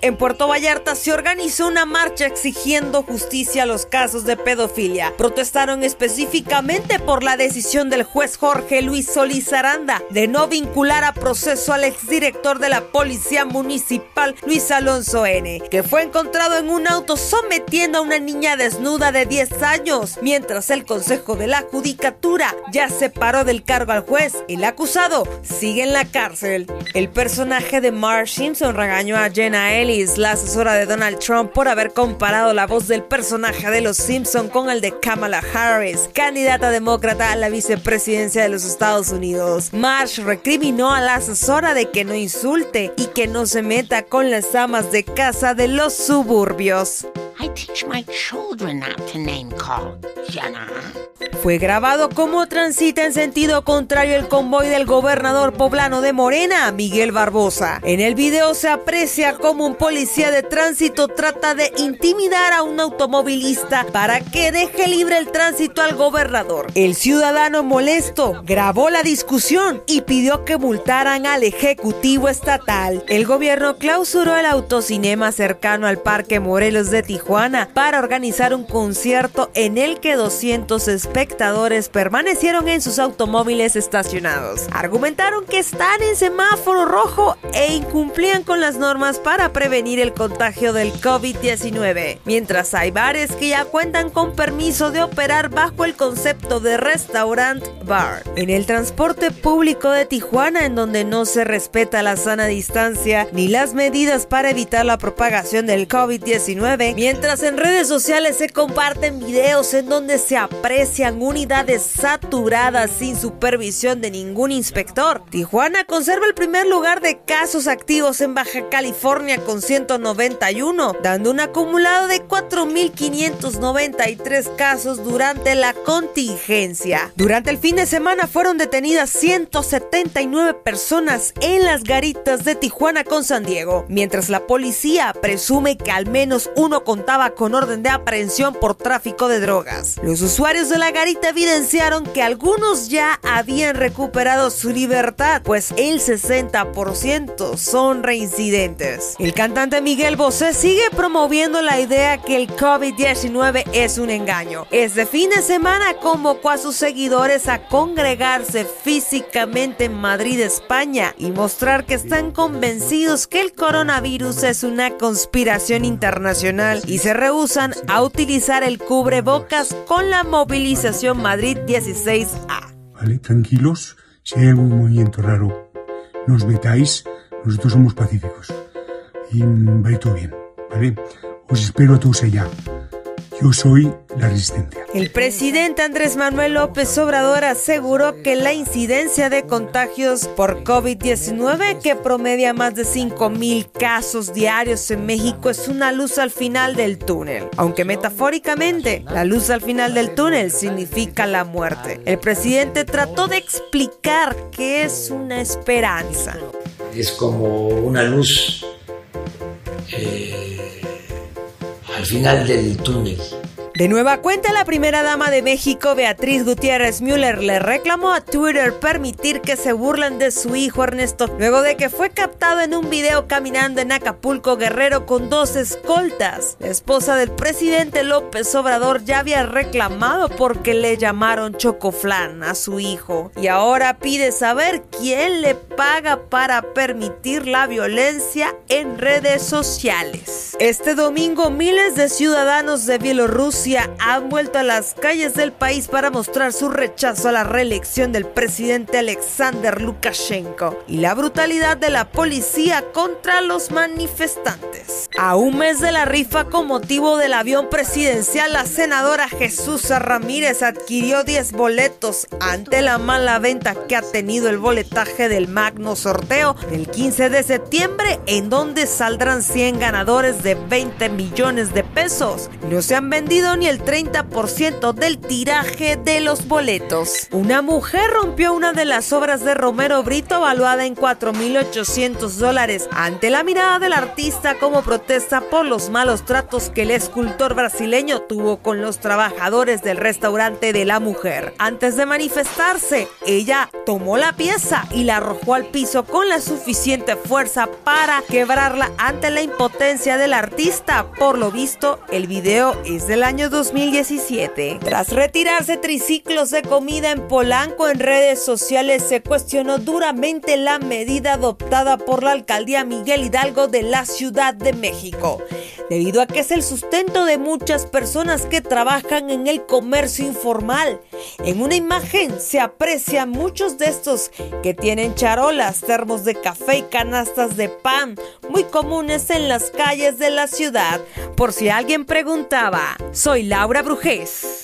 En Puerto Vallarta se organizó una marcha exigiendo justicia a los casos de pedofilia. Protestaron específicamente por la decisión del juez Jorge Luis Solís Aranda de no vincular a proceso al exdirector de la Policía Municipal Luis Alonso N., que fue encontrado en un auto sometiendo a una niña desnuda de 10 años, mientras el Consejo de la Judicatura ya separó del cargo al juez. El acusado sigue en la cárcel. El personaje de Marge Simpson regañó a Jenna La asesora de Donald Trump, por haber comparado la voz del personaje de los Simpson con el de Kamala Harris, candidata demócrata a la vicepresidencia de los Estados Unidos. Marge recriminó a la asesora de que no insulte y que no se meta con las amas de casa de los suburbios. I teach my children not to name call, Jenna. Fue grabado cómo transita en sentido contrario el convoy del gobernador poblano de Morena, Miguel Barbosa. En el video se aprecia cómo un policía de tránsito trata de intimidar a un automovilista para que deje libre el tránsito al gobernador. El ciudadano molesto grabó la discusión y pidió que multaran al ejecutivo estatal. El gobierno clausuró el autocinema cercano al Parque Morelos de Tijuana para organizar un concierto en el que 200 espectadores permanecieron en sus automóviles estacionados. Argumentaron que están en semáforo rojo e incumplían con las normas para prevenir el contagio del COVID-19, mientras hay bares que ya cuentan con permiso de operar bajo el concepto de restaurant bar. En el transporte público de Tijuana, en donde no se respeta la sana distancia ni las medidas para evitar la propagación del COVID-19, mientras en redes sociales se comparten videos en donde se unidades saturadas sin supervisión de ningún inspector. Tijuana conserva el primer lugar de casos activos en Baja California con 191, dando un acumulado de 4.593 casos durante la contingencia. Durante el fin de semana fueron detenidas 179 personas en las garitas de Tijuana con San Diego, mientras la policía presume que al menos uno contaba con orden de aprehensión por tráfico de drogas. Los usuarios de la garita evidenciaron que algunos ya habían recuperado su libertad, pues el 60% son reincidentes. El cantante Miguel Bosé sigue promoviendo la idea que el COVID-19 es un engaño. Este fin de semana convocó a sus seguidores a congregarse físicamente en Madrid, España, y mostrar que están convencidos que el coronavirus es una conspiración internacional y se rehusan a utilizar el cubrebocas con la movilización Madrid 16A. Vale, tranquilos, si hay algún movimiento raro, no os metáis, nosotros somos pacíficos. Y mm, va todo bien, ¿vale? Os espero a todos allá. Yo soy la resistencia. El presidente Andrés Manuel López Obrador aseguró que la incidencia de contagios por COVID-19, que promedia más de 5.000 casos diarios en México, es una luz al final del túnel. Aunque metafóricamente, la luz al final del túnel significa la muerte. El presidente trató de explicar que es una esperanza. Es como una luz eh, al final del túnel. De nueva cuenta, la primera dama de México, Beatriz Gutiérrez Müller, le reclamó a Twitter permitir que se burlen de su hijo Ernesto, luego de que fue captado en un video caminando en Acapulco Guerrero con dos escoltas. La esposa del presidente López Obrador ya había reclamado porque le llamaron chocoflán a su hijo y ahora pide saber quién le paga para permitir la violencia en redes sociales. Este domingo, miles de ciudadanos de Bielorrusia han vuelto a las calles del país para mostrar su rechazo a la reelección del presidente Alexander Lukashenko y la brutalidad de la policía contra los manifestantes. A un mes de la rifa con motivo del avión presidencial, la senadora Jesús Ramírez adquirió 10 boletos ante la mala venta que ha tenido el boletaje del magno sorteo del 15 de septiembre, en donde saldrán 100 ganadores de de 20 millones de pesos. No se han vendido ni el 30% del tiraje de los boletos. Una mujer rompió una de las obras de Romero Brito evaluada en 4.800 dólares ante la mirada del artista como protesta por los malos tratos que el escultor brasileño tuvo con los trabajadores del restaurante de la mujer. Antes de manifestarse, ella tomó la pieza y la arrojó al piso con la suficiente fuerza para quebrarla ante la impotencia del artista. Por lo visto, el video es del año 2017. Tras retirarse triciclos de comida en Polanco en redes sociales, se cuestionó duramente la medida adoptada por la alcaldía Miguel Hidalgo de la Ciudad de México, debido a que es el sustento de muchas personas que trabajan en el comercio informal. En una imagen se aprecian muchos de estos que tienen charolas, termos de café y canastas de pan, muy comunes en las calles de la ciudad. Por si alguien preguntaba, soy Laura Brujés.